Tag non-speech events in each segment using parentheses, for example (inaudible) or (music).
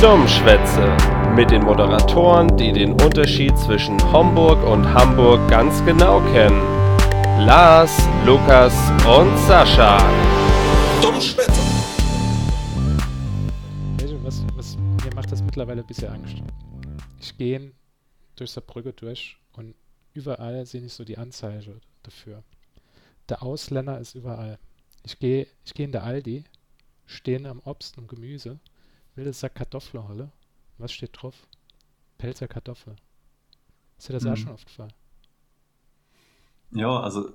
Dummschwätze mit den Moderatoren, die den Unterschied zwischen Homburg und Hamburg ganz genau kennen. Lars, Lukas und Sascha. Dummschwätze. Weißt du, was, was, mir macht das mittlerweile ein bisschen Angst. Ich gehe durch Saarbrücke durch und überall sehe ich so die Anzeige dafür. Der Ausländer ist überall. Ich gehe ich geh in der Aldi, stehen am Obst und Gemüse, will das Sack Kartoffeln holen. Was steht drauf? Pelzer Kartoffel. Ist dir das auch Mhm. schon aufgefallen? Ja, also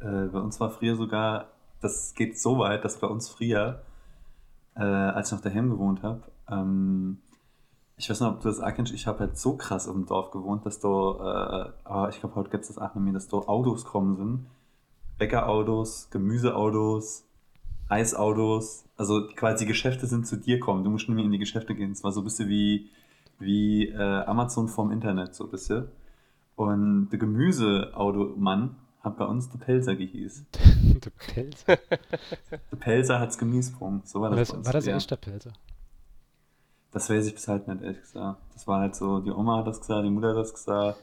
äh, bei uns war früher sogar, das geht so weit, dass bei uns früher, äh, als ich noch daheim gewohnt habe, ähm, ich weiß nicht, ob du das auch kennst, ich habe halt so krass im Dorf gewohnt, dass da, äh, aber ich glaube, heute gibt es das auch nicht mehr, dass da Autos kommen sind. Bäckerautos, Gemüseautos, Eisautos, also quasi Geschäfte sind zu dir kommen. Du musst mehr in die Geschäfte gehen. Es war so ein bisschen wie, wie äh, Amazon vom Internet, so ein bisschen. Und der Gemüseautomann hat bei uns der Pelzer gehieß. (laughs) der Pelzer. (laughs) Der Pelzer hat's Gemüsebrung. So war das, das, war das früher. echt der Pelzer? Das weiß ich bis halt nicht, ehrlich gesagt. Das war halt so, die Oma hat das gesagt, die Mutter hat das gesagt.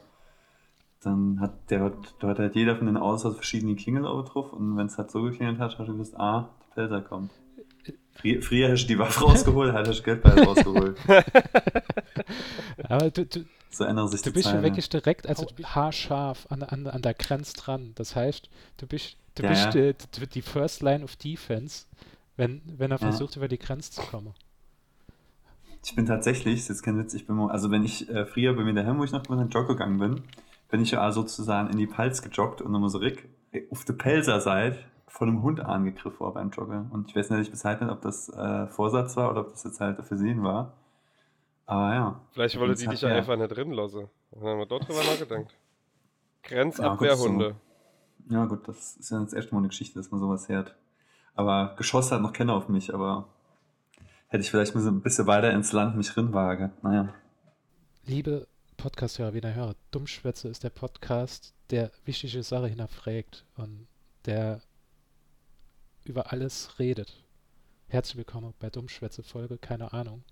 Dann hat der, hat- da hat halt jeder von den Autos verschiedene Klingel drauf und wenn es halt so geklingelt hat, hast du gewusst, ah, Pelzer kommt. Früher, früher hast du die Waffe rausgeholt, halt hast du Geld bei rausgeholt. (laughs) Aber du, du, So ändern sich du die bist ja Zeiten. wirklich direkt, also haarscharf an, an, an der Grenze dran. Das heißt, du bist, du Ja, bist ja. Die, die, die First Line of Defense, wenn, wenn er Ja. versucht, über die Grenze zu kommen. Ich bin tatsächlich, das ist jetzt kein Witz, ich bin mal, also wenn ich äh, früher bei mir daheim, wo ich noch mit Jogger gegangen bin, bin ich ja sozusagen in die Palz gejoggt und nochmal so Rick auf der Pelzer-Seite von einem Hund angegriffen war beim Joggen. Und ich weiß nicht bis heute nicht, ob das äh, Vorsatz war oder ob das jetzt halt Versehen war. Aber ja. Vielleicht wollte die dich ja einfach nicht drin lassen. Dann haben wir dort drüber nachgedacht. Grenzabwehrhunde. Ja gut, das ist ja das erste Mal eine Geschichte, dass man sowas hört. Aber geschossen hat noch keiner auf mich, aber hätte ich vielleicht ein bisschen weiter ins Land mich rinwage. Naja. Liebe Podcast-Hörer, wie ihr hört, Dummschwätze ist der Podcast, der wichtige Sache hinterfragt und der über alles redet. Herzlich willkommen bei Dummschwätze Folge, keine Ahnung.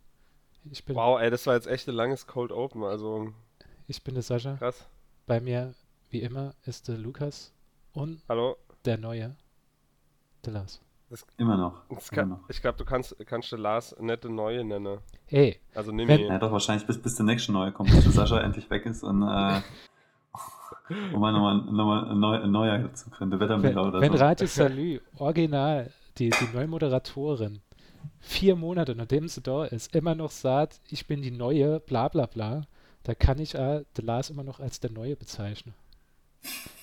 Ich bin, Wow, ey, das war jetzt echt ein langes Cold Open, also ich bin der Sascha. krass. Bei mir, wie immer, ist der Lukas und Hallo? der Neue, der Lars. Immer noch. Das Immer kann, noch. ich glaube, du kannst, kannst den Lars nette Neue nennen. Ey, Also nimm Wenn- ihn. Ja, doch, wahrscheinlich bis, bis der nächste neue kommt, bis der Sascha (laughs) endlich weg ist und äh, wo man nochmal nochmal ein, neu, neuer dazu könnte, wenn, Wettermüller oder wenn so. Radio Salü, original, die, die neue Moderatorin, vier Monate nachdem sie da ist, immer noch sagt, ich bin die Neue, bla bla bla, da kann ich äh, den Lars immer noch als der Neue bezeichnen.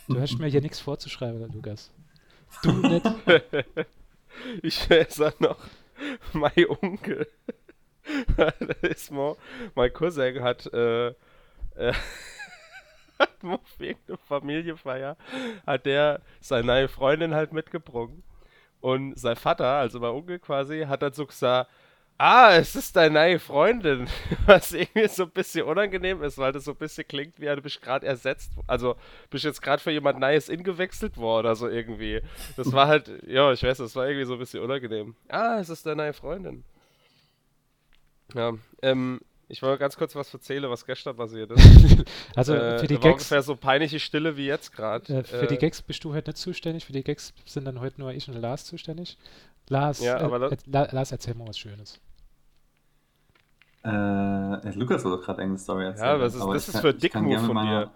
Du hast mir hier nichts vorzuschreiben, Lukas. Du nicht. (laughs) Ich auch noch, mein Onkel, (laughs) da ist mal, mein Cousin hat, äh, äh, (laughs) wegen der Familienfeier, hat der seine neue Freundin halt mitgebracht. Und sein Vater, also mein Onkel quasi, hat dann so gesagt, ah, es ist deine neue Freundin, (laughs) was irgendwie so ein bisschen unangenehm ist, weil das so ein bisschen klingt, wie du bist gerade ersetzt, also bist jetzt gerade für jemand Neues ingewechselt worden oder so irgendwie. Das war halt, ja, ich weiß, das war irgendwie so ein bisschen unangenehm. Ah, es ist deine neue Freundin. Ja, ähm, ich wollte ganz kurz was erzählen, was gestern passiert ist. (laughs) Also äh, für die Gags, ungefähr so peinliche Stille wie jetzt gerade. äh, für die Gags bist du heute nicht zuständig, für die Gags sind dann heute nur ich und Lars zuständig. Lars, Ja, aber äh, äh, La- Lars, erzähl mal was Schönes. Äh, äh, Lukas wollte doch gerade eine Story erzählen. Ja, das ist- das ist kann- für Dickmove von mal-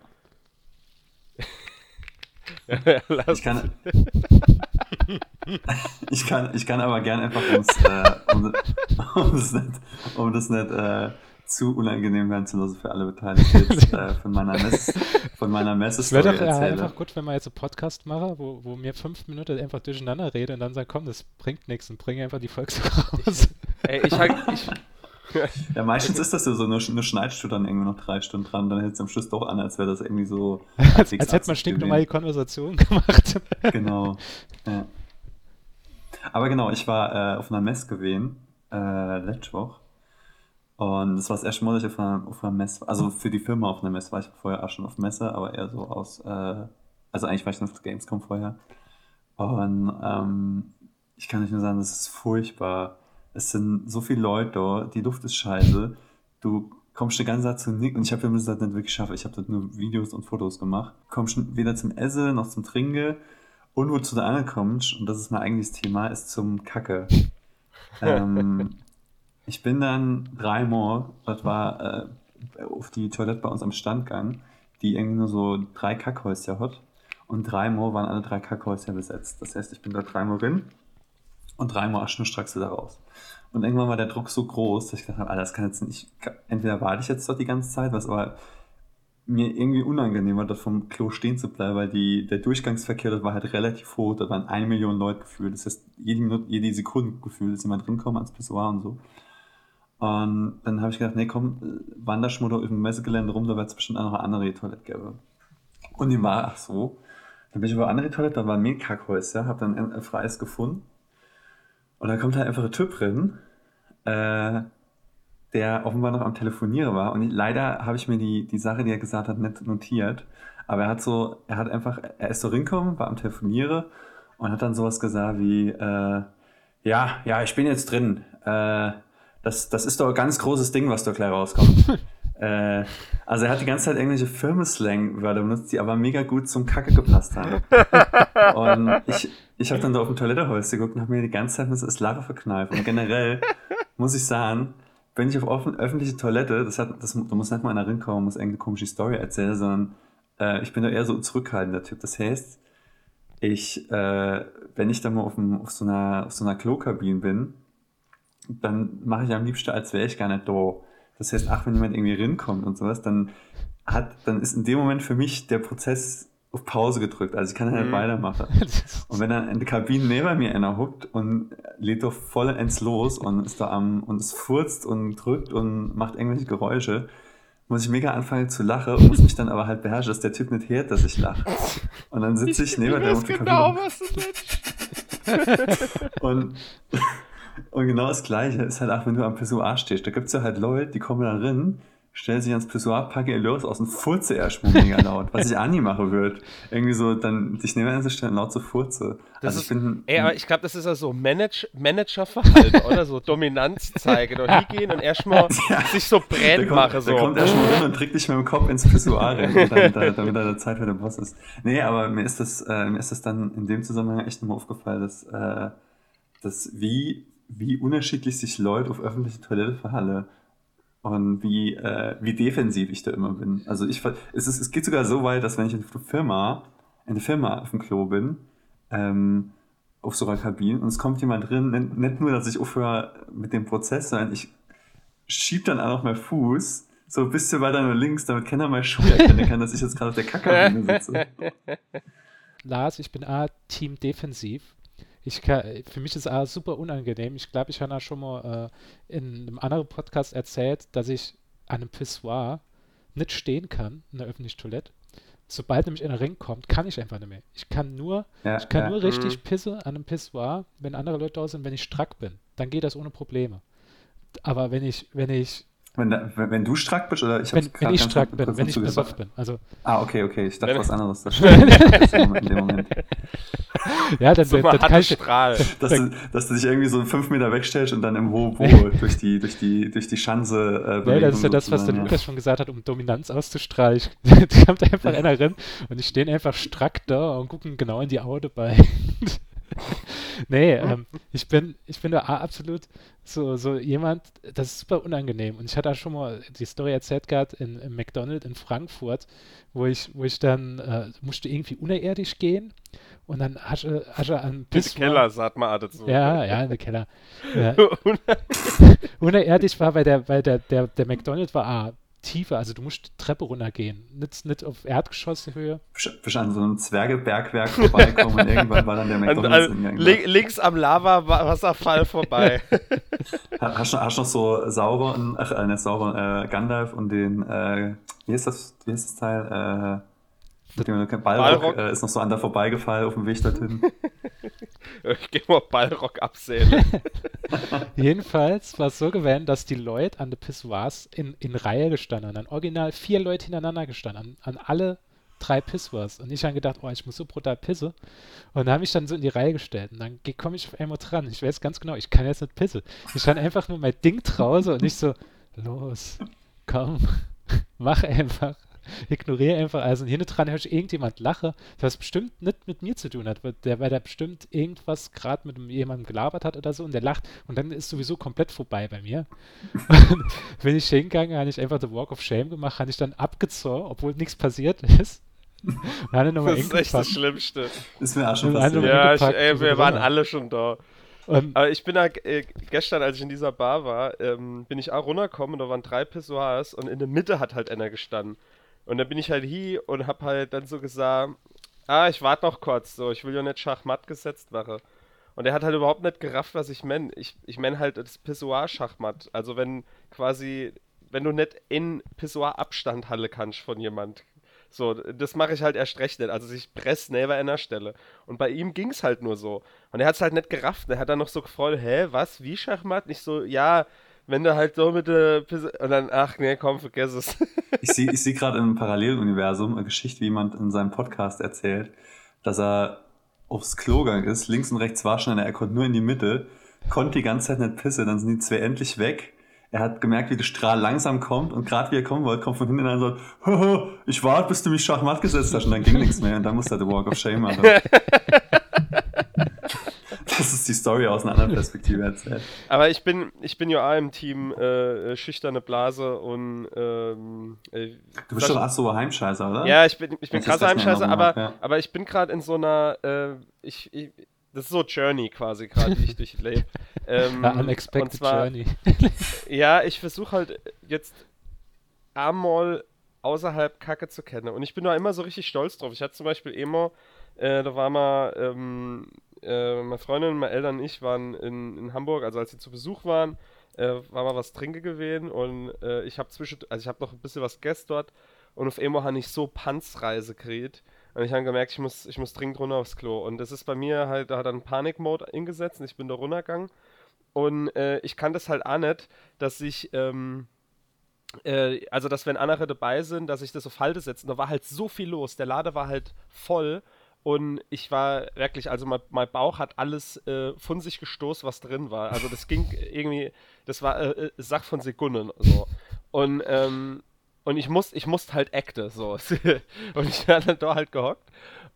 Lass (laughs) Ich kann, (laughs) ich kann, ich kann aber gern einfach, um's, äh, um, um das nicht, um das nicht äh, zu unangenehm werden zu lassen für alle Beteiligten, jetzt, (laughs) äh, von meiner Mess, von meiner Es Messe-Story wäre doch erzähle. einfach gut, wenn wir jetzt einen Podcast machen, wo, wo mir fünf Minuten einfach durcheinander rede und dann sagen, komm, das bringt nichts und bringe einfach die so raus. Ey, ich halt, ich, (laughs) Ja, meistens ist das ja so, nur, nur schneidest du dann irgendwie noch drei Stunden dran, dann hält es am Schluss doch an, als wäre das irgendwie so. als, als hätte man stinknormale gewesen. Konversation gemacht. (laughs) Genau. Ja. Aber genau, ich war äh, auf einer Messe gewesen, äh, letzte Woche. Und das war das erste Mal, dass ich auf einer, auf einer Messe. Also für die Firma auf einer Messe war ich vorher auch schon auf Messe, aber eher so aus. Äh, also eigentlich war ich noch auf Gamescom vorher. Und ähm, ich kann nicht nur sagen, das ist furchtbar, Es sind so viele Leute da, die Luft ist scheiße. Du kommst den ganzen Tag zu nichts und ich habe ja das nicht wirklich geschafft. Ich habe dort nur Videos und Fotos gemacht. Kommst weder zum Essen noch zum Trinken und wo du da ankommst, und das ist mein eigentliches Thema, ist zum Kacke. (laughs) ähm, ich bin dann dreimal, das war äh, auf die Toilette bei uns am Stand gegangen, die irgendwie nur so drei Kackhäuser hat. Und dreimal waren alle drei Kackhäuser besetzt. Das heißt, ich bin da dreimal drin und dreimal schnurstracks wieder raus. Und irgendwann war der Druck so groß, dass ich gedacht habe, Alter, das kann jetzt nicht. Entweder warte ich jetzt dort die ganze Zeit, was aber mir irgendwie unangenehm war, dort vom Klo stehen zu bleiben, weil die, der Durchgangsverkehr, das war halt relativ hoch, da waren eine Million Leute gefühlt. Das heißt, jede Minute, jede Sekunde gefühlt ist jemand drinkommen ans Pissoir und so. Und dann habe ich gedacht, nee, komm, wander schon mal auf dem Messegelände rum, da wird es bestimmt auch noch eine andere Toilette geben. Und die war, ach so. Dann bin ich über eine andere Toilette, da war ein Mehlkackhäuser, habe dann ein, freies gefunden. Und da kommt halt einfach ein Typ drin, äh, der offenbar noch am Telefonieren war. Und ich, leider habe ich mir die, die Sache, die er gesagt hat, nicht notiert. Aber er hat so, er hat einfach, er ist so rinkommen, war am Telefonieren und hat dann sowas gesagt wie, äh, ja, ja, ich bin jetzt drin. Äh, das, das ist doch ein ganz großes Ding, was da gleich rauskommt. (laughs) äh, also er hat die ganze Zeit irgendwelche Firmenslang-Wörter benutzt, die aber mega gut zum Kacke gepasst haben. (laughs) und ich, ich habe dann da auf dem Toilettenhäuschen geguckt und habe mir die ganze Zeit das Lache verkneift. Und generell (laughs) muss ich sagen, wenn ich auf offen, öffentliche Toilette, das hat, das, da muss nicht mal einer reinkommen, muss irgendeine komische Story erzählen, sondern äh, ich bin da eher so ein zurückhaltender Typ. Das heißt, ich, äh, wenn ich da mal auf, dem, auf, so einer, auf so einer Klokabine bin, dann mache ich am liebsten, als wäre ich gar nicht da. Das heißt, ach, wenn jemand irgendwie rinkommt und sowas, dann hat, dann ist in dem Moment für mich der Prozess auf Pause gedrückt. Also ich kann halt mhm. weitermachen. (laughs) Und wenn dann in der Kabine neben mir einer huckt und lädt doch voll ins Los und ist da am und es furzt und drückt und macht irgendwelche Geräusche, muss ich mega anfangen zu lachen und muss mich dann aber halt beherrschen, dass der Typ nicht hört, dass ich lache. Und dann sitze ich, ich neben der Kabine. Genau, was du (laughs) und (laughs) und genau das Gleiche ist halt auch, wenn du am Pissoir stehst. Da gibt es ja halt Leute, die kommen da rein, stellen sich ans Pissoir, packen ihr los aus und furze erstmal mega (laughs) laut. was ich auch nie machen würde. Irgendwie so, dann sich neben zu stellen, laut zu furze. Das also ich bin, ey, aber ich glaube, das ist ja so Manage, Managerverhalten, (laughs) oder? So Dominanz zeigen und hingehen und erstmal (laughs) ja, sich so brennen machen. So. Der kommt erstmal rein und trägt dich mit dem Kopf ins Pissoir rein, damit, damit, damit er Zeit für den Boss ist. Nee, aber mir ist das, äh, mir ist das dann in dem Zusammenhang echt nochmal aufgefallen, dass, äh, dass wie wie unterschiedlich sich Leute auf öffentliche Toilette verhalten und wie, äh, wie defensiv ich da immer bin. Also ich es, ist, es geht sogar so weit, dass wenn ich in der Firma, in der Firma auf dem Klo bin, ähm, auf so einer Kabine und es kommt jemand drin, nicht, nur, dass ich aufhöre mit dem Prozess, sondern ich schieb dann auch noch meinen Fuß so ein bisschen weiter nur links, damit keiner mal Schuhe erkennen kann, dass ich jetzt gerade auf der Kackkabine sitze. (laughs) Lars, ich bin A, Team Defensiv ich kann, für mich ist es super unangenehm. Ich glaube, ich habe da schon mal äh, in einem anderen Podcast erzählt, dass ich an einem Pissoir nicht stehen kann, in der öffentlichen Toilette. Sobald nämlich in den Ring kommt, kann ich einfach nicht mehr. Ich kann nur, ja, ich kann ja. nur richtig mhm. pisse an einem Pissoir, wenn andere Leute da sind, wenn ich strack bin. Dann geht das ohne Probleme. Aber wenn ich, wenn ich wenn, wenn, wenn, du strack bist oder ich Wenn, wenn ich strack bin, wenn ich besoffen bin. Also, ah, okay, okay. Ich dachte was anderes. Das (laughs) in dem Moment. (laughs) Ja, dann, Super, dann kann ich, Strahl. Dass du, dass du dich irgendwie so fünf Meter wegstellst und dann im Hobo (laughs) durch die, durch die, durch die Schanze äh, Ja, das ist ja das, was der Lukas schon gesagt hat, um Dominanz auszustrahlen. da kommt einfach einer rein und ich stehe einfach strack da und gucken genau in die Augen dabei. (laughs) nee, ähm, ich bin, ich bin da absolut so, so jemand, das ist super unangenehm. Und ich hatte auch schon mal die Story erzählt gehabt in, in McDonald's in Frankfurt, wo ich, wo ich dann äh, musste irgendwie unerirdisch gehen und dann hast du an Piss Keller, sagt man dazu. Ja, ja, in (laughs) (laughs) der Keller. Ja. unerirdisch war, weil der, weil der, der, der McDonald's war ah, tiefer, also du musst die Treppe runtergehen, nicht, nicht auf Erdgeschosshöhe. Bist an so einem Zwergebergwerk vorbeikommen und irgendwann war dann der (laughs) McDonalds an, an, li Links am Lava-Wasserfall vorbei. (laughs) hast, du, hast noch so sauber, ach, äh, nicht sauber, äh, Gandalf und den, äh, wie ist das, wie ist das Teil, äh, Balrog, Balrog. Äh, ist noch so an der vorbeigefallen auf dem Weg dorthin. (laughs) ich gehe mal Ballrock absehen. (laughs) Jedenfalls war es so gewesen, dass die Leute an den Pissoirs in, in Reihe gestanden haben. Original vier Leute hintereinander gestanden, an, an alle drei Pissoirs. Und ich habe gedacht, oh, ich muss so brutal pisse. Und dann habe ich dann so in die Reihe gestellt. Und dann komme ich auf einmal dran. Ich weiß ganz genau, ich kann jetzt nicht pisse. Ich stand einfach nur mein Ding draußen und ich so, los, komm, (laughs) mach einfach. (laughs) Ignoriere einfach. Also hinten dran höre ich irgendjemand lache, was bestimmt nicht mit mir zu tun hat, weil der, weil der bestimmt irgendwas gerade mit jemandem gelabert hat oder so und der lacht und dann ist sowieso komplett vorbei bei mir. (laughs) (laughs) Wenn ich hingegangen, habe ich einfach The Walk of Shame gemacht, habe ich dann abgezogen, obwohl nichts passiert ist. das ist echt das Schlimmste. Ist mir auch schon passiert. Ja, ich, ey, wir waren alle schon da. Und Aber ich bin da äh, gestern, als ich in dieser Bar war, ähm, bin ich auch runtergekommen und da waren drei Pissoirs und in der Mitte hat halt einer gestanden. Und dann bin ich halt hier und hab halt dann so gesagt, ah, ich warte noch kurz, so, ich will ja nicht Schachmatt gesetzt machen. Und er hat halt überhaupt nicht gerafft, was ich meine. Ich, ich meine halt das Pissoir-Schachmatt. Also wenn quasi, wenn du nicht in Pissoir-Abstand halle kannst von jemand. So, das mache ich halt erst recht nicht. Also ich press neben einer Stelle. Und bei ihm ging es halt nur so. Und er hat es halt nicht gerafft. Er hat dann noch so gefreut, hä, was, wie Schachmatt? Nicht so, ja, wenn du halt so mit der Pisse und dann, ach nee, komm, vergiss es. ich (laughs) sehe ich seh gerade im Paralleluniversum eine Geschichte, wie jemand in seinem Podcast erzählt, dass er aufs Klo gegangen ist, links und rechts war schon, er konnte nur in die Mitte, konnte die ganze Zeit nicht pissen, dann sind die zwei endlich weg. Er hat gemerkt, wie der Strahl langsam kommt und gerade wie er kommen wollte, kommt von hinten und sagt, ich warte, bis du mich Schachmatt gesetzt hast und dann ging nichts mehr und dann musste er The Walk of Shame machen. (laughs) die Story aus einer anderen Perspektive erzählt. Aber ich bin, ich bin ja auch im Team äh, schüchterne Blase und ähm, äh, Du bist doch auch so Heimscheißer, oder? Ja, ich bin, ich bin krasser Heimscheißer, aber, ja. aber ich bin gerade in so einer, äh, ich, ich, das ist so Journey quasi gerade, die ich (laughs) durchlebe. Ähm, ja, unexpected zwar, Journey. (laughs) ja, ich versuche halt jetzt einmal außerhalb Kacke zu kennen. Und ich bin da immer so richtig stolz drauf. Ich hatte zum Beispiel immer, äh, da war mal ähm, äh, meine Freundin, meine Eltern und ich waren in, in Hamburg, also als sie zu Besuch waren, äh, war mal was trinken gewesen und äh, ich habe zwischen, also ich habe noch ein bisschen was gegessen dort und auf einmal habe ich so Panzreise gekriegt und ich habe gemerkt, ich muss, ich muss dringend runter aufs Klo und das ist bei mir halt, da hat dann Panikmode eingesetzt und ich bin da runtergegangen und äh, ich kann das halt auch nicht, dass ich, ähm, äh, also dass wenn andere dabei sind, dass ich das auf Halte setze. Und da war halt so viel los. Der Lade war halt voll und ich war wirklich, also mein, mein Bauch hat alles äh, von sich gestoßen, was drin war. Also das ging irgendwie, das war äh, äh Sach von Sekunden so. Und, ähm, und ich musste ich musste halt acte, so. (laughs) und ich war dann da halt gehockt.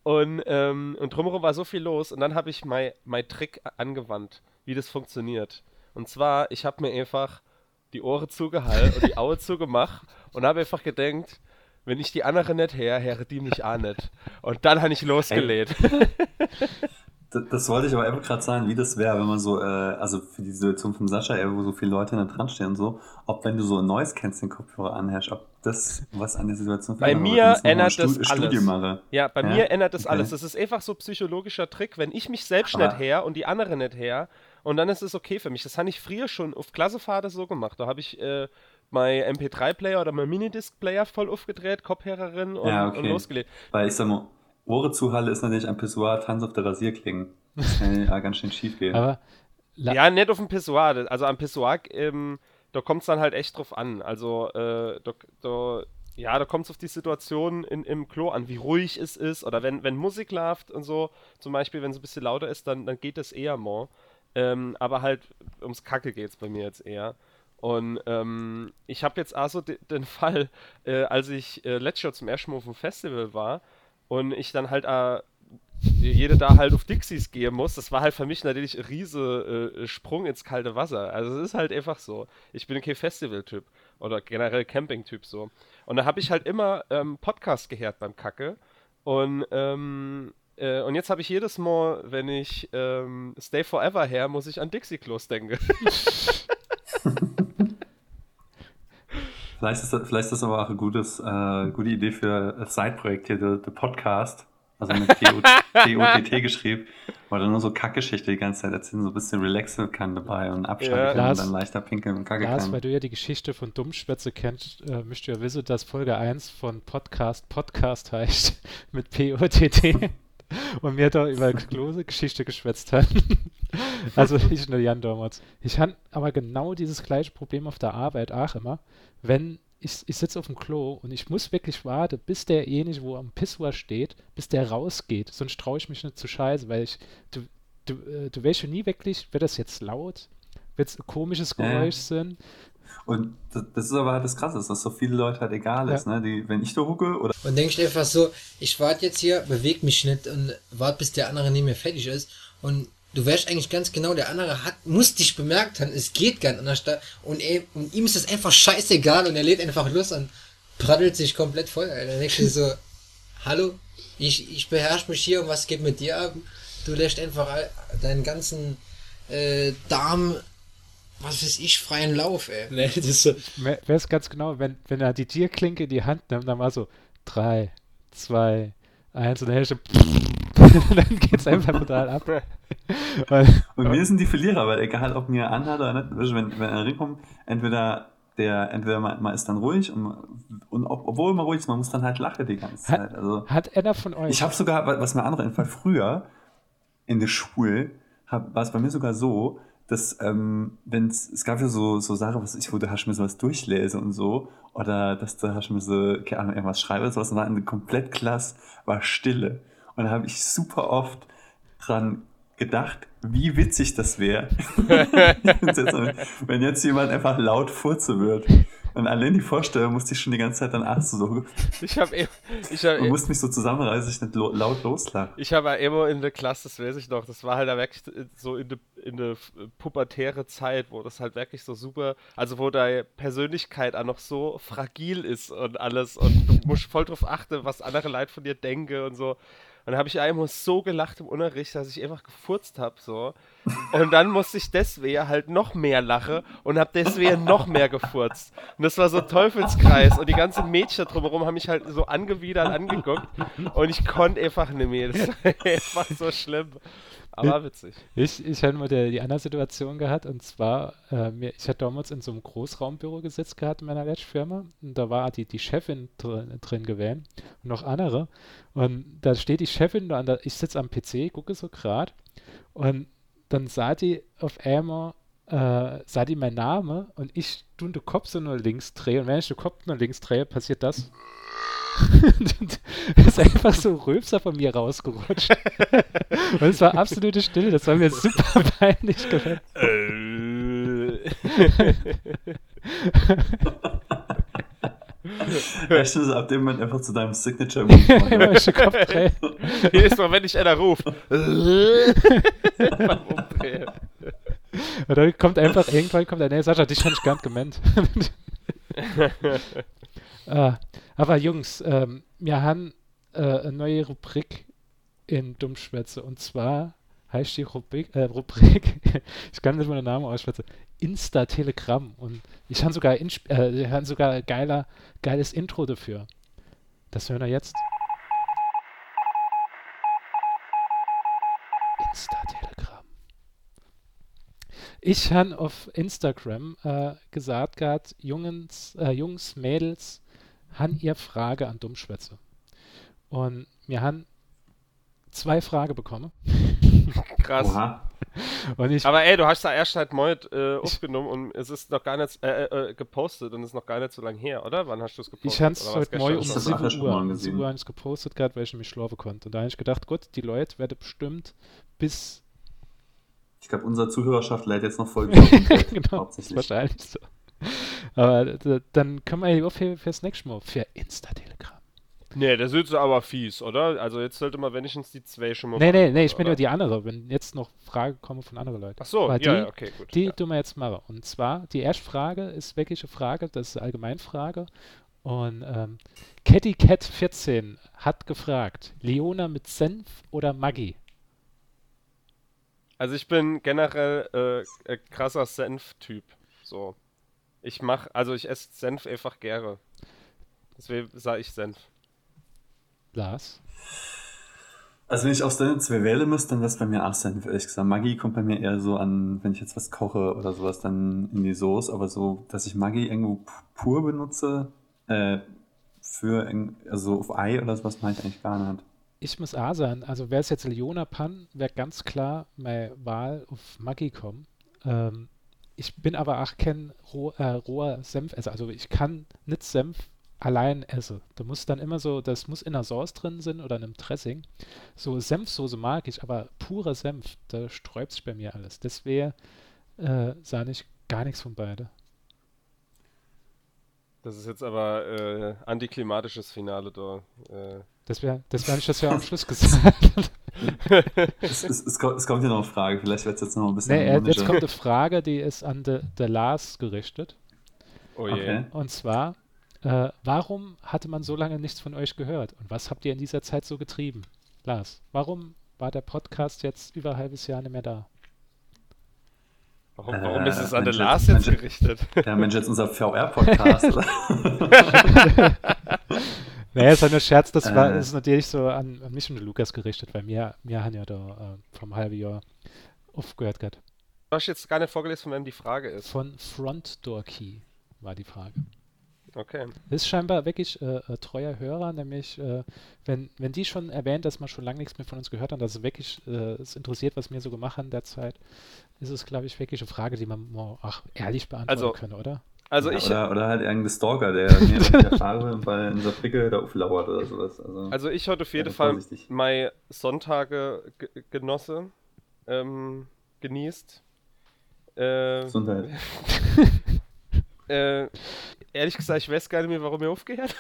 Und, ähm, und drumherum war so viel los. Und dann habe ich mein, mein Trick angewandt, wie das funktioniert. Und zwar, ich habe mir einfach die Ohren zugehalten und die Augen zugemacht und habe einfach gedacht, wenn ich die andere nicht her, her die mich auch nicht. Und dann habe ich losgelegt. Das, das, wollte ich aber einfach gerade sagen, wie das wäre, wenn man so, äh, also für die Situation von Sascha, wo so viele Leute da dran stehen und so, ob wenn du so ein neues kennst, den Kopfhörer anhörst, ob das was an der Situation Bei mir ändert das alles. Mache. Ja, bei ja? mir ändert das okay. alles. Das ist einfach so psychologischer Trick, wenn ich mich selbst aber nicht her und die andere nicht her, und dann ist es okay für mich. Das habe ich früher schon auf Klassefahrt so gemacht. Da habe ich äh, mein MP3-Player oder mein Minidisc-Player voll aufgedreht, Kopfhörerin und, ja, okay. und losgelegt. Weil ich sag mal, Ohre zuhalle ist natürlich ein Pissoir, Tanz auf der Rasierklingen. Das kann (laughs) ja ganz schön schief gehen. Aber ja, nicht auf dem Pissoir. Also am Pissoir, ähm, da kommt es dann halt echt drauf an. Also, äh, da, da, ja, da kommt es auf die Situation in, im Klo an, wie ruhig es ist. Oder wenn, wenn Musik läuft und so, zum Beispiel, wenn es ein bisschen lauter ist, dann, dann geht es eher mal. Ähm, aber halt ums Kacke geht es bei mir jetzt eher. Und ähm, ich habe jetzt also den (laughs) Fall, äh, als ich äh, letztes Jahr zum ersten Mal auf dem Festival war und ich dann halt äh, jede da halt auf Dixies gehen muss, das war halt für mich natürlich ein riese äh, Sprung ins kalte Wasser. Also es ist halt einfach so. Ich bin kein Festival-Typ oder generell Camping-Typ so. Und da habe ich halt immer ähm, Podcast gehört beim Kacke. Und, ähm, äh, und jetzt habe ich jedes Mal, wenn ich ähm, Stay Forever her, muss ich an Dixie-Klos denken. (laughs) Vielleicht ist, das, vielleicht ist das aber auch eine gutes, äh, gute Idee für ein Side-Projekt hier, der, der Podcast. Also mit T-O-T-T (laughs) geschrieben, weil er nur so Kackgeschichte die ganze Zeit erzählen, so ein bisschen relaxen kann dabei und abschalten ja. und dann leichter pinkeln und kacke Lars, kann. weil du ja die Geschichte von Dummschwätze kennst, äh, müsst ihr ja wissen, dass Folge 1 von Podcast Podcast heißt (laughs) mit P-O-T-T (laughs) und mir da über große Geschichte geschwätzt hat. Also ich nur Jan damals. Ich hatte aber genau dieses gleiche Problem auf der Arbeit auch immer, wenn ich, ich sitze auf dem Klo und ich muss wirklich warten, bis derjenige, wo am Pissoir steht, bis der rausgeht. Sonst traue ich mich nicht zu scheiße, weil ich, du, du, äh, du weißt schon nie wirklich, wird das jetzt laut, wird es ein komisches Ja, ja. Geräusch sein. Und das, ist aber halt das Krasse, dass so viele Leute halt egal ist, ne? Die, wenn ich da hucke oder Und denkst einfach so, ich warte jetzt hier, beweg mich nicht und warte, bis der andere neben mir fertig ist. Und du weißt eigentlich ganz genau, der andere hat, muss dich bemerkt haben, es geht gar nicht anders. Und, er, und ihm ist das einfach scheißegal und er lädt einfach los und praddelt sich komplett voll. Alter. Dann denkst du so, (laughs) hallo, ich, ich beherrsche mich hier und was geht mit dir ab? Du lässt einfach deinen ganzen äh, Darm, was weiß ich, freien Lauf, ey. Nee, das ist so, es ganz genau, wenn, wenn er die Tierklinke in die Hand nimmt, dann war so 3, 2, 1 und dann hältst du (laughs) dann geht's einfach total ab. Weil, Und wir sind die Verlierer, weil egal ob mir anhat oder nicht, du, wenn, wenn er reinkommt, entweder der, entweder man, man ist dann ruhig und, und ob, obwohl man ruhig ist, man muss dann halt lachen die ganze Hat- Zeit. Also, hat einer von euch. ich habe sogar, wa- was mir andere entfällt, früher in der Schule hab- war es bei mir sogar so, dass ähm, wenn es gab ja so, so Sachen, was ich, wo du hast mir sowas durchlese und so, oder dass du hast mir so, keine Ahnung, irgendwas schreibe, sowas, und war in der Komplettklasse war Stille. Und da habe ich super oft dran gedacht, wie witzig das wäre, (laughs) wenn jetzt jemand einfach laut furze wird. Und allein die Vorstellung musste ich schon die ganze Zeit dann achten, so, Ich habe ich hab, und musste mich so zusammenreißen, dass ich nicht laut loslache. Ich habe ja immer in der Klasse, das weiß ich noch, das war halt da wirklich so in der in der pubertäre Zeit, wo das halt wirklich so super, also wo deine Persönlichkeit auch noch so fragil ist und alles und du musst voll drauf achten, was andere Leute von dir denken und so. Und dann habe ich einmal so gelacht im Unterricht, dass ich einfach gefurzt habe, so. Und dann musste ich deswegen halt noch mehr lachen und habe deswegen noch mehr gefurzt. Und das war so ein Teufelskreis. Und die ganzen Mädchen drumherum haben mich halt so angewidert angeguckt. Und ich konnte einfach nicht mehr. Das war (laughs) einfach so schlimm. Aber witzig. Ich, ich hatte mal die, die andere Situation gehabt und zwar, äh, mir, ich hatte damals in so einem Großraumbüro gesetzt gehabt in meiner letzten Firma und da war die, die Chefin drin, drin gewesen und noch andere und da steht die Chefin da, der, ich sitze am PC, gucke so gerade und dann sah die auf einmal, äh, sah die mein Name und ich tue den Kopf so nur links drehe und wenn ich den Kopf nur links drehe, passiert das. (laughs) Ist einfach so Rülpser von mir rausgerutscht. (laughs) Und es war absolute Stille, das war mir super (laughs) peinlich gewesen. Echt, das ist ab dem Moment einfach zu deinem signature drehe. Jedes Mal, wenn ich einer ruft. Und dann kommt einfach, irgendwann kommt der, nee, Sascha, dich habe ich gar nicht gemeint. ah, aber Jungs, ähm, wir haben äh, eine neue Rubrik in Dummschwätze und zwar heißt die Rubrik, äh, Rubrik (laughs) ich kann nicht mal den Namen ausschwätzen, Insta-Telegramm und ich habe sogar, äh, hab sogar ein geiler, geiles Intro dafür. Das hören wir jetzt. Insta-Telegramm. Ich habe auf Instagram äh, gesagt gehabt, Jungs, äh, Jungs, Mädels, han ihr Frage an Dummschwätze. Und wir haben zwei Fragen bekommen. (laughs) Krass. Oha. Und ich, Aber ey, du hast da erst halt Moid äh, aufgenommen und es ist noch gar nicht äh, äh, gepostet und es ist noch gar nicht so lange her, oder? Wann hast du es gepostet? ich habe es heute Morgen um gestern Ich hab's auch 7 schon mal Uhr, um gesehen. 7 Uhr ich's gepostet gehabt, weil ich mich schlafen konnte. Und da habe ich gedacht, gut, die Leute werden bestimmt bis Ich glaube, unsere Zuhörerschaft lädt jetzt noch voll. (laughs) genau, das ist Hauptsächlich. wahrscheinlich so. (laughs) Aber dann können wir ja für, fürs nächste Mal für Insta-Telegramm. Nee, der ist aber fies, oder? Also jetzt sollte man wenigstens die zwei schon mal Nee, nee, beantworten, nee, ich bin oder? nur die andere, wenn jetzt noch Fragen kommen von anderen Leuten. Ach so, ja, die, ja, okay, gut. Die ja. tun wir jetzt machen. Und zwar, die erste Frage ist wirklich eine Frage, das ist eine Allgemeinfrage. Und ähm, Catty Cat 14 hat gefragt, Leona mit Senf oder Maggi? Also ich bin generell äh, krasser Senf-Typ. So. Ich mach, also ich esse Senf einfach gerne. Deswegen sage ich Senf. Lars? Also wenn ich aus den zwei wählen müsste, dann wäre es bei mir auch Senf, ehrlich gesagt. Maggi kommt bei mir eher so an, wenn ich jetzt was koche oder sowas, dann in die Soße. Aber so, dass ich Maggi irgendwo pu- pur benutze, äh, für, also auf Ei oder sowas, mache ich eigentlich gar nicht. Ich muss A sein, also wäre es jetzt Leona Pan, wäre ganz klar meine Wahl auf Maggi kommen. Ähm, ich bin aber auch kein roh, äh, roher Senf, also, also ich kann nicht Senf allein essen. Da muss dann immer so, das muss in einer Sauce drin sein oder in einem Dressing. So Senfsoße mag ich, aber purer Senf, da sträubt sich bei mir alles. Deswegen äh, sah ich gar nichts von beide. Das ist jetzt aber äh, antiklimatisches Finale da. Äh. Das wäre, das wäre ich das ja am (laughs) Schluss gesagt. es, es, es, kommt, es kommt hier noch eine Frage, vielleicht wird es jetzt noch ein bisschen. Nee, äh, jetzt kommt eine Frage, die ist an der de Lars gerichtet. Oh je. Okay. Und zwar, äh, warum hatte man so lange nichts von euch gehört? Und was habt ihr in dieser Zeit so getrieben? Lars, warum war der Podcast jetzt über ein halbes Jahr nicht mehr da? Warum, warum Äh, ist es an den Mensch, Lars Mensch. jetzt gerichtet? Ja, Mensch, jetzt unser VR-Podcast. (laughs) (laughs) Naja, ist ja nur Scherz, das war, Äh. ist natürlich so an, an mich und Lukas gerichtet, weil wir, wir haben ja da äh, vom halben Jahr aufgehört gehabt. Du hast jetzt gar nicht vorgelesen, von wem die Frage ist. Von Front Door Key war die Frage. Okay. Das ist scheinbar wirklich äh, treuer Hörer, nämlich äh, wenn, wenn die schon erwähnt, dass man schon lange nichts mehr von uns gehört hat, dass es wirklich äh, es interessiert, was wir so gemacht haben derzeit, ist es, glaube ich, wirklich eine Frage, die man mal auch ehrlich beantworten Also, können, oder? Also Ja, ich, oder, oder halt irgendein Stalker, der mir (laughs) in der Farbe bei in Saarbrücke da auflauert oder sowas. Also, also ich heute auf jeden Ja, Fall meine Sonntage ge genosse, ähm, genießt. Äh, Gesundheit. (laughs) äh, ehrlich gesagt, ich weiß gar nicht mehr, warum ihr aufgehört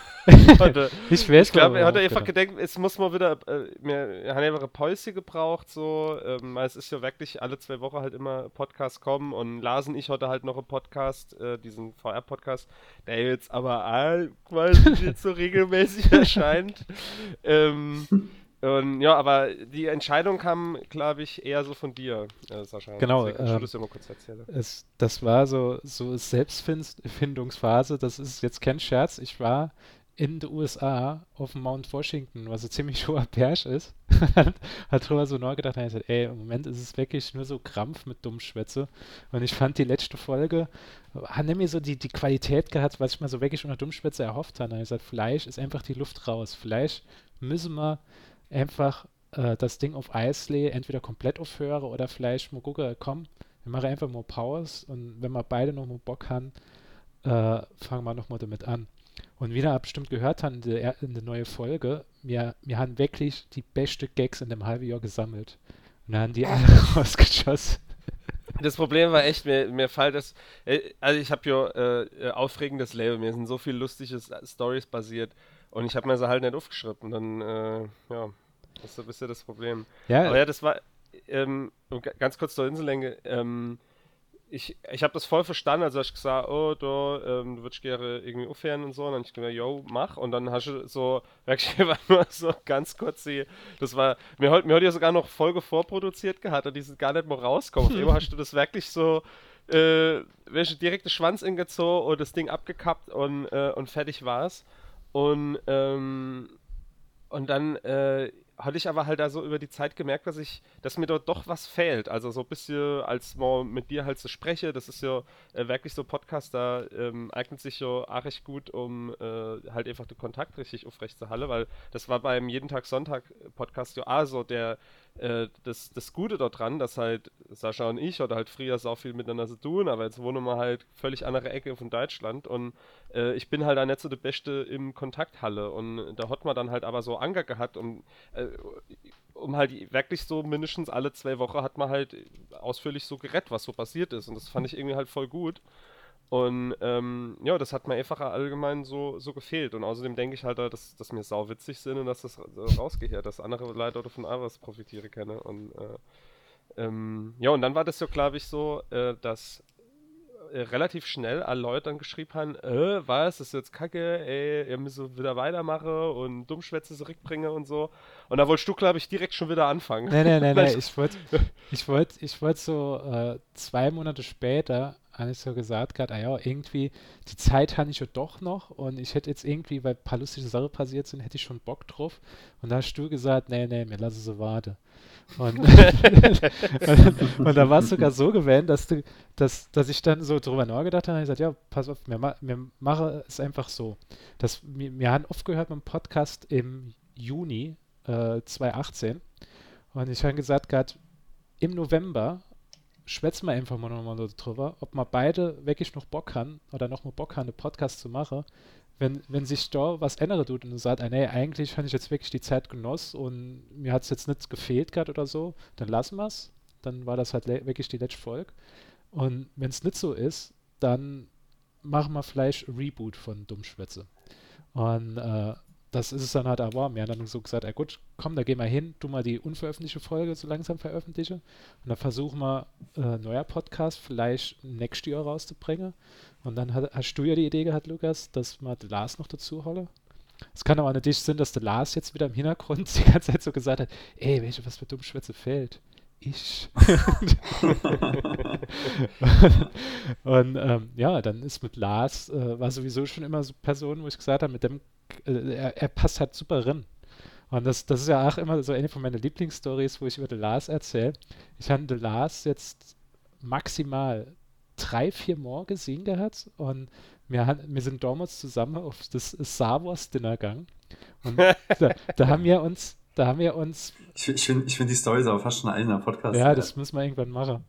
heute. (laughs) Ich weiß, Ich glaube, er hat einfach gedacht, es muss mal wieder, äh, wir haben einfach eine Pause gebraucht, so, ähm, weil es ist ja wirklich alle zwei Wochen halt immer Podcasts kommen und Lars und ich heute halt noch einen Podcast, äh, diesen VR-Podcast, der jetzt aber all, quasi jetzt so regelmäßig (laughs) erscheint. Ähm, und ja, aber die Entscheidung kam, glaube ich, eher so von dir, äh, Sascha. Genau, Deswegen ähm, das mal kurz erzählen. Es, das war so, so Selbstfindungsphase, das ist jetzt kein Scherz. Ich war in den USA auf dem Mount Washington, was ein ziemlich hoher Berg ist. (laughs) hat drüber so und ich gesagt, ey, im Moment ist es wirklich nur so Krampf mit Dummschwätze. Und ich fand die letzte Folge, hat nämlich so die, die Qualität gehabt, was ich mir so wirklich unter Dummschwätze erhofft habe. Und ich gesagt, vielleicht ist einfach die Luft raus. Vielleicht müssen wir einfach äh, das Ding auf Eis legen, entweder komplett aufhören oder vielleicht mal gucken, komm, wir machen einfach mal Pause und wenn wir beide noch mal Bock haben, äh, fangen wir noch mal damit an. Und wie ihr bestimmt gehört habt in der, er- in der neuen Folge, wir, wir haben wirklich die beste Gags in dem halben Jahr gesammelt. Und dann haben die alle (laughs) rausgeschossen. Das Problem war echt, mir, mir fällt das. äh, Also, ich habe ja äh, aufregendes Leben. Mir sind so viele lustige Stories basiert. Und ich habe mir sie halt nicht aufgeschrieben. Dann, äh, ja, das ist ein bisschen das Problem. Ja, Aber ja, das war. Ähm, ga- ganz kurz zur Insellänge. Ähm, ich ich habe das voll verstanden. Also, ich gesagt, oh, da, ähm, du würdest gerne irgendwie aufhören und so. Und dann ich gesagt, yo, mach. Und dann hast du so, (laughs) wirklich einfach nur so ganz kurz die. Das war. Mir hat, mir ja sogar noch Folge vorproduziert gehabt und die sind gar nicht mehr rausgekommen. (laughs) Einmal hast du das wirklich so. Äh, welche direkte Schwanz ingezogen und das Ding abgekappt und, äh, und fertig war's. Und, ähm, und dann äh, hatte ich aber halt da so über die Zeit gemerkt, dass ich, dass mir dort doch was fehlt. Also so ein bisschen, als mal mit dir halt so spreche, das ist ja äh, wirklich so Podcast, da ähm, eignet sich ja auch recht gut, um äh, halt einfach den Kontakt richtig aufrecht zu halten, weil das war beim Jeden Tag Sonntag Podcast ja auch so der, äh, das, das Gute dort dran, dass halt Sascha und ich oder halt früher so viel miteinander zu tun, aber jetzt wohnen wir halt völlig andere Ecke von Deutschland und äh, ich bin halt auch nicht so der Beste im Kontakthalle und da hat man dann halt aber so Anger gehabt und äh, um halt wirklich so mindestens alle zwei Wochen hat man halt ausführlich so gerettet, was so passiert ist und das fand ich irgendwie halt voll gut und ähm, ja, das hat mir einfach allgemein so, so gefehlt und außerdem denke ich halt, dass, dass mir sau witzig sind und dass das rausgehört, dass andere Leute davon was profitieren können und äh, ähm, ja, und dann war das so, glaube ich, so, äh, dass äh, relativ schnell alle Leute dann geschrieben haben, äh, was, das ist jetzt kacke, ey, ihr müsst wieder weitermachen und Dummschwätze zurückbringen und so. Und da wolltest du, glaube ich, direkt schon wieder anfangen. Nee, nee, nee. Vielleicht- Ich wollte ich wollt, ich wollt so äh, zwei Monate später, habe ich so gesagt, gerade, ah ja, irgendwie, die Zeit habe ich ja doch noch und ich hätte jetzt irgendwie, weil ein paar lustige Sachen passiert sind, hätte ich schon Bock drauf. Und da hast du gesagt, nee, nee, mir lasse sie warten. Und, (laughs) und, und da war es sogar so gewählt, dass, dass, dass ich dann so drüber nachgedacht habe und ich gesagt, ja, pass auf, wir, ma machen es einfach so. Das, wir, wir haben oft gehört mit dem Podcast im Juni äh, 2018 und ich habe gesagt, gerade im November schwätzen wir einfach mal nochmal drüber, ob wir beide wirklich noch Bock haben oder noch mal Bock haben, einen Podcast zu machen. Wenn, wenn sich da was ändert tut und du sagst, ah, nee, eigentlich habe ich jetzt wirklich die Zeit genossen und mir hat es jetzt nicht gefehlt gerade oder so, dann lassen wir es. Dann war das halt wirklich die letzte Folge. Und wenn es nicht so ist, dann machen wir vielleicht Reboot von Dummschwätze. Und äh, das ist es dann halt aber. Wir haben dann so gesagt, ah, gut, komm, da gehen wir hin, tu mal die unveröffentlichte Folge so langsam veröffentliche. Und dann versuchen wir, äh, neuer Podcast vielleicht nächstes Jahr rauszubringen. Und dann hat, hast du ja die Idee gehabt, Lukas, dass den Lars noch dazu holen. Es kann aber nicht sein, dass der Lars jetzt wieder im Hintergrund (laughs) die ganze Zeit so gesagt hat, ey, welche, was für Dummschwätze fehlt. Ich. (laughs) (laughs) und ähm, ja, dann ist mit Lars, äh, war sowieso schon immer so Person, wo ich gesagt habe, mit dem, äh, er, er passt halt super rein. Und das, das ist ja auch immer so eine von meinen Lieblingsstories, wo ich über den Lars erzähle. Ich habe den Lars jetzt maximal drei, vier Mal gesehen gehabt und wir, han- wir sind damals zusammen auf das Star Wars Dinner gegangen. Und (laughs) da, da haben wir uns, da haben wir uns, Ich, ich finde ich find die Stories aber fast schon ein eigener Podcast. ja, das müssen wir irgendwann machen.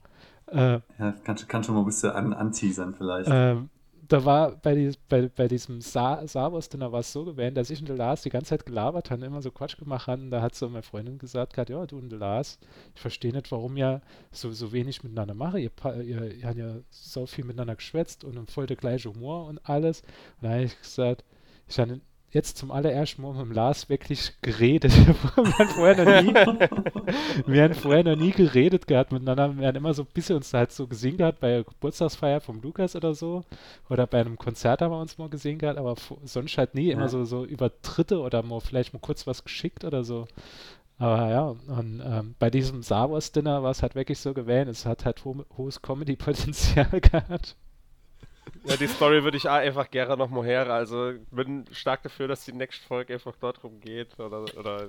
Äh, ja, kann, kann schon mal ein bisschen an, anteasern vielleicht. Ähm, da war bei, die, bei, bei diesem Star Wars Dinner war es so gewesen, dass ich und der Lars die ganze Zeit gelabert haben, immer so Quatsch gemacht haben. Da hat so meine Freundin gesagt, gehabt, ja, du und der Lars, ich verstehe nicht, warum ihr so, so wenig miteinander macht. Ihr, ihr, ihr habt ja so viel miteinander geschwätzt und voll der gleiche Humor und alles. Und da habe ich gesagt, ich habe jetzt zum allerersten Mal mit dem Lars wirklich geredet. (laughs) wir, haben vorher noch nie, (laughs) wir haben vorher noch nie geredet gehabt miteinander. Wir haben immer so ein bisschen uns halt so gesehen gehabt bei der Geburtstagsfeier vom Lukas oder so. Oder bei einem Konzert haben wir uns mal gesehen gehabt, aber sonst halt nie. Immer Ja. so, so über Dritte oder mal vielleicht mal kurz was geschickt oder so. Aber ja, und ähm, bei diesem Star Wars Dinner war es halt wirklich so gewählt. Es hat halt ho hohes Comedy-Potenzial (laughs) gehabt. Ja, die Story würde ich einfach gerne noch mal her. Also bin stark dafür, dass die nächste Folge einfach dort rum geht. Oder, oder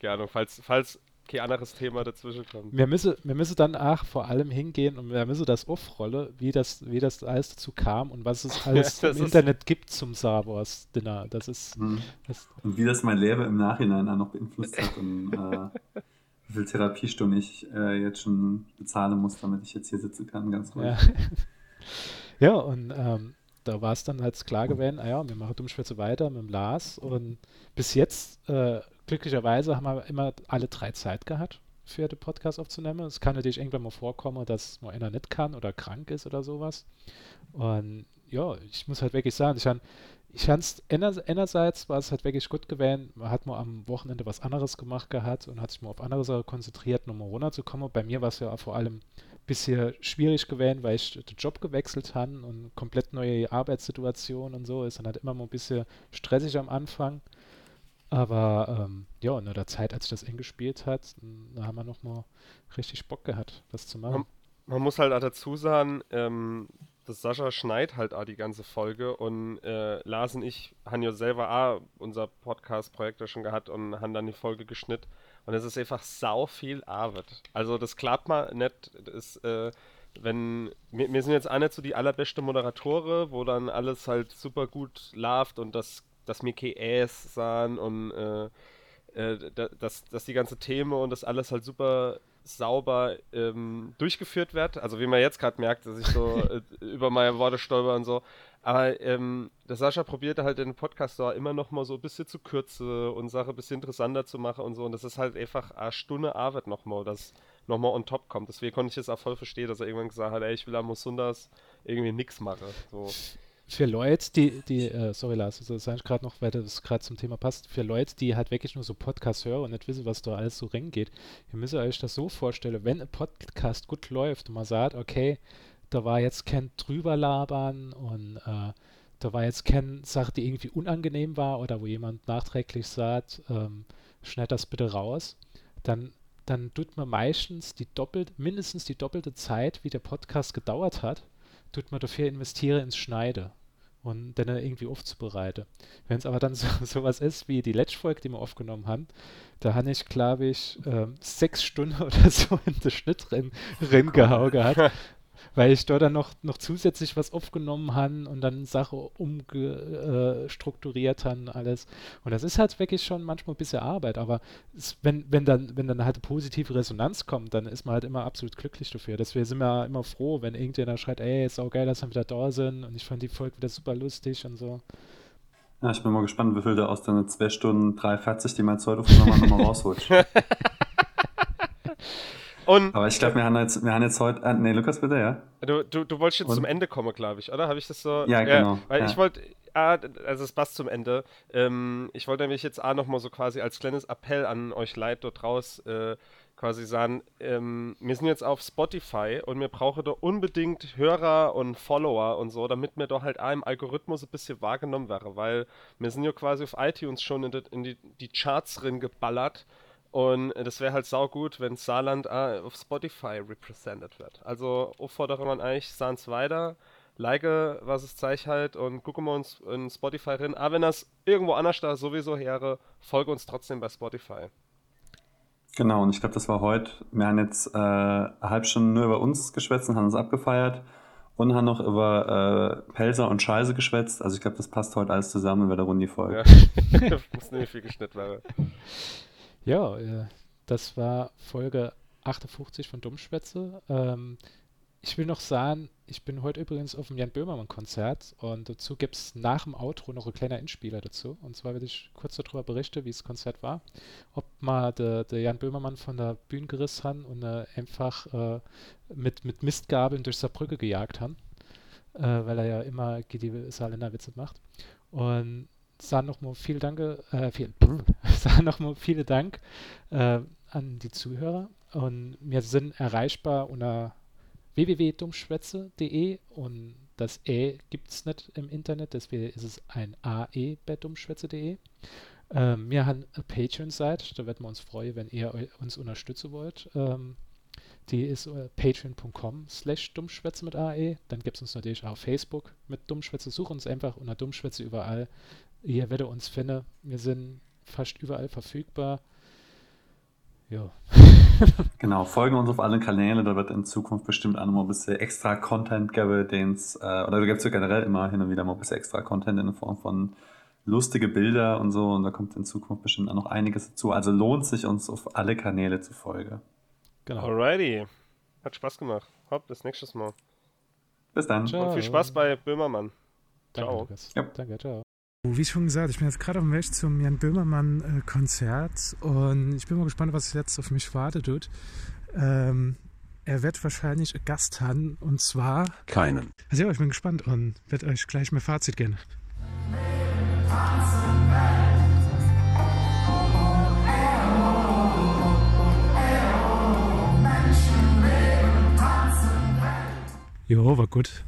keine Ahnung, falls, falls kein anderes Thema dazwischen kommt. Wir müssen, wir müssen dann auch vor allem hingehen und wir müssen das aufrollen, wie das, wie das alles dazu kam und was es (laughs) alles das im Internet gibt zum Star Wars Dinner. Das ist, Hm. das, Und wie das mein Leben im Nachhinein auch noch beeinflusst hat und äh, wie viel Therapiestunden ich äh, jetzt schon bezahlen muss, damit ich jetzt hier sitzen kann, ganz ruhig. ja. (laughs) ja, und ähm, da war es dann halt klar gewesen, ah ja, wir machen Dummschwätze weiter mit dem Lars und bis jetzt, äh, glücklicherweise, haben wir immer alle drei Zeit gehabt für den Podcast aufzunehmen. Es kann natürlich irgendwann mal vorkommen, dass mal einer nicht kann oder krank ist oder sowas. Und ja, ich muss halt wirklich sagen, ich han, ich hans einer- einerseits war es halt wirklich gut gewesen, man hat mal am Wochenende was anderes gemacht gehabt und hat sich mal auf andere Sachen konzentriert, um mal runterzukommen. Bei mir war es ja vor allem bisschen schwierig gewesen, weil ich den Job gewechselt habe und komplett neue Arbeitssituation und so ist dann halt immer mal ein bisschen stressig am Anfang. Aber ähm, ja, in der Zeit, als ich das eng gespielt hat, da haben wir nochmal richtig Bock gehabt, das zu machen. Man muss halt auch dazu sagen, ähm, dass Sascha schneit halt auch die ganze Folge und äh, Lars und ich haben ja selber auch unser Podcast-Projekt ja schon gehabt und haben dann die Folge geschnitten und es ist einfach sau viel Arbeit. Also das klappt mal nicht, das, äh, wenn, wir, wir sind jetzt auch nicht so die allerbeste Moderatoren, wo dann alles halt super gut läuft und das, dass mir KS sahen und äh, äh, da- dass, dass die ganze Themen und das alles halt super sauber ähm, durchgeführt wird. Also wie man jetzt gerade merkt, dass ich so (laughs) äh, über meine Worte stolper und so. Aber ähm, der Sascha probierte halt den Podcast da immer noch mal so ein bisschen zu kürzen und Sache ein bisschen interessanter zu machen und so. Und das ist halt einfach eine Stunde Arbeit nochmal, das nochmal on top kommt. Deswegen konnte ich es auch voll verstehen, dass er irgendwann gesagt hat, ey, ich will am Sundas irgendwie nix machen. So. Für Leute, die, die, äh, sorry Lars, das sage ich gerade noch, weil das gerade zum Thema passt, für Leute, die halt wirklich nur so Podcasts hören und nicht wissen, was da alles so reingeht, ihr müsst euch das so vorstellen, wenn ein Podcast gut läuft und man sagt, okay, da war jetzt kein drüberlabern und äh, da war jetzt keine Sache, die irgendwie unangenehm war oder wo jemand nachträglich sagt, ähm, schneid das bitte raus, dann dann tut man meistens die doppelt, mindestens die doppelte Zeit, wie der Podcast gedauert hat, tut man dafür investieren ins Schneide und dann irgendwie aufzubereiten. Wenn es aber dann (laughs) so sowas ist wie die letzte Folge, die wir aufgenommen haben, da habe ich, glaube ich, ähm, sechs Stunden (laughs) oder so in den Schnitt rein, reingehauen gehabt. (laughs) weil ich dort dann noch, noch zusätzlich was aufgenommen habe und dann Sache umstrukturiert äh, habe alles. Und das ist halt wirklich schon manchmal ein bisschen Arbeit, aber es, wenn, wenn, dann, wenn dann halt positive Resonanz kommt, dann ist man halt immer absolut glücklich dafür. Deswegen sind wir immer froh, wenn irgendjemand schreit, ey, ist auch geil, dass wir wieder da sind und ich fand die Folge wieder super lustig und so. Ja, ich bin mal gespannt, wie viel du aus deinen 2 Stunden 3,40, die mein Zeug aufgenommen nochmal rausholst. (laughs) (laughs) Und Aber ich glaube, wir, haben jetzt, wir haben jetzt heute. Äh, nee, Lukas, bitte, ja? du, du, du wolltest jetzt Und? zum Ende kommen, glaube ich, oder? Habe ich das so? Ja, genau, weil ja. ich wollte, ah, also es passt zum Ende. Ähm, ich wollte nämlich jetzt auch nochmal so quasi als kleines Appell an euch Leute dort raus äh, quasi sagen, ähm, wir sind jetzt auf Spotify und wir brauchen da unbedingt Hörer und Follower und so, damit mir doch halt auch im Algorithmus ein bisschen wahrgenommen wäre, weil wir sind ja quasi auf iTunes schon in, die, in die, die Charts drin geballert und das wäre halt saugut, wenn Saarland auch auf Spotify represented wird. Also auffordere man eigentlich, sahen's weiter, like, was es zeigt halt und gucken wir uns in Spotify rein. Aber wenn das irgendwo anders da sowieso wäre, folge uns trotzdem bei Spotify. Genau, und ich glaube, das war heute. Wir haben jetzt äh, eine halbe Stunde nur über uns geschwätzt und haben uns abgefeiert und haben noch über äh, Pelzer und Scheiße geschwätzt. Also ich glaube, das passt heute alles zusammen über der Runde die Folge. Ja. (laughs) (laughs) Muss nicht viel geschnitten werden. Ja, äh, das war Folge 58 von Dummschwätze. Ähm, ich will noch sagen, ich bin heute übrigens auf dem Jan Böhmermann-Konzert und dazu gibt es nach dem Outro noch ein kleiner Inspieler dazu. Und zwar werde ich kurz darüber berichten, wie das Konzert war. Ob mal der, der Jan Böhmermann von der Bühne gerissen hat und äh, einfach äh, mit, mit Mistgabeln durch Saarbrücke gejagt hat, äh, weil er ja immer die Saarländer Witze macht. Und sagen nochmal viel Danke, äh, viel, (laughs) sagen nochmal vielen Dank äh, an die Zuhörer. Und wir sind erreichbar unter www.dummschwätze.de und das E gibt es nicht im Internet, deswegen ist es ein AE bei dummschwätze.de. Ähm, wir haben eine Patreon-Seite, da werden wir uns freuen, wenn ihr uns unterstützen wollt. Ähm, die ist äh, patreon.com slash dummschwätze mit AE. Dann gibt es uns natürlich auch Facebook mit Dummschwätze. Such uns einfach unter Dummschwätze überall. Ihr werdet uns finden. Wir sind fast überall verfügbar. Ja. (laughs) Genau, folgen uns auf allen Kanälen, da wird in Zukunft bestimmt auch noch mal ein bisschen extra Content geben, den's, äh, oder da gibt es ja generell immer hin und wieder mal ein bisschen extra Content in Form von lustige Bilder und so und da kommt in Zukunft bestimmt auch noch einiges dazu. Also lohnt sich uns auf alle Kanäle zu folgen. Genau. Alrighty. Hat Spaß gemacht. Hopp, bis nächstes Mal. Bis dann. Ciao. Und viel Spaß bei Böhmermann. Danke, Ciao. Lukas. Ja. Danke, ciao. Wie schon gesagt, ich bin jetzt gerade auf dem Weg zum Jan Böhmermann-Konzert und ich bin mal gespannt, was jetzt auf mich wartet. Ähm, er wird wahrscheinlich einen Gast haben und zwar. Keinen. Also ja, ich bin gespannt und werde euch gleich mein Fazit geben. Jo, war gut.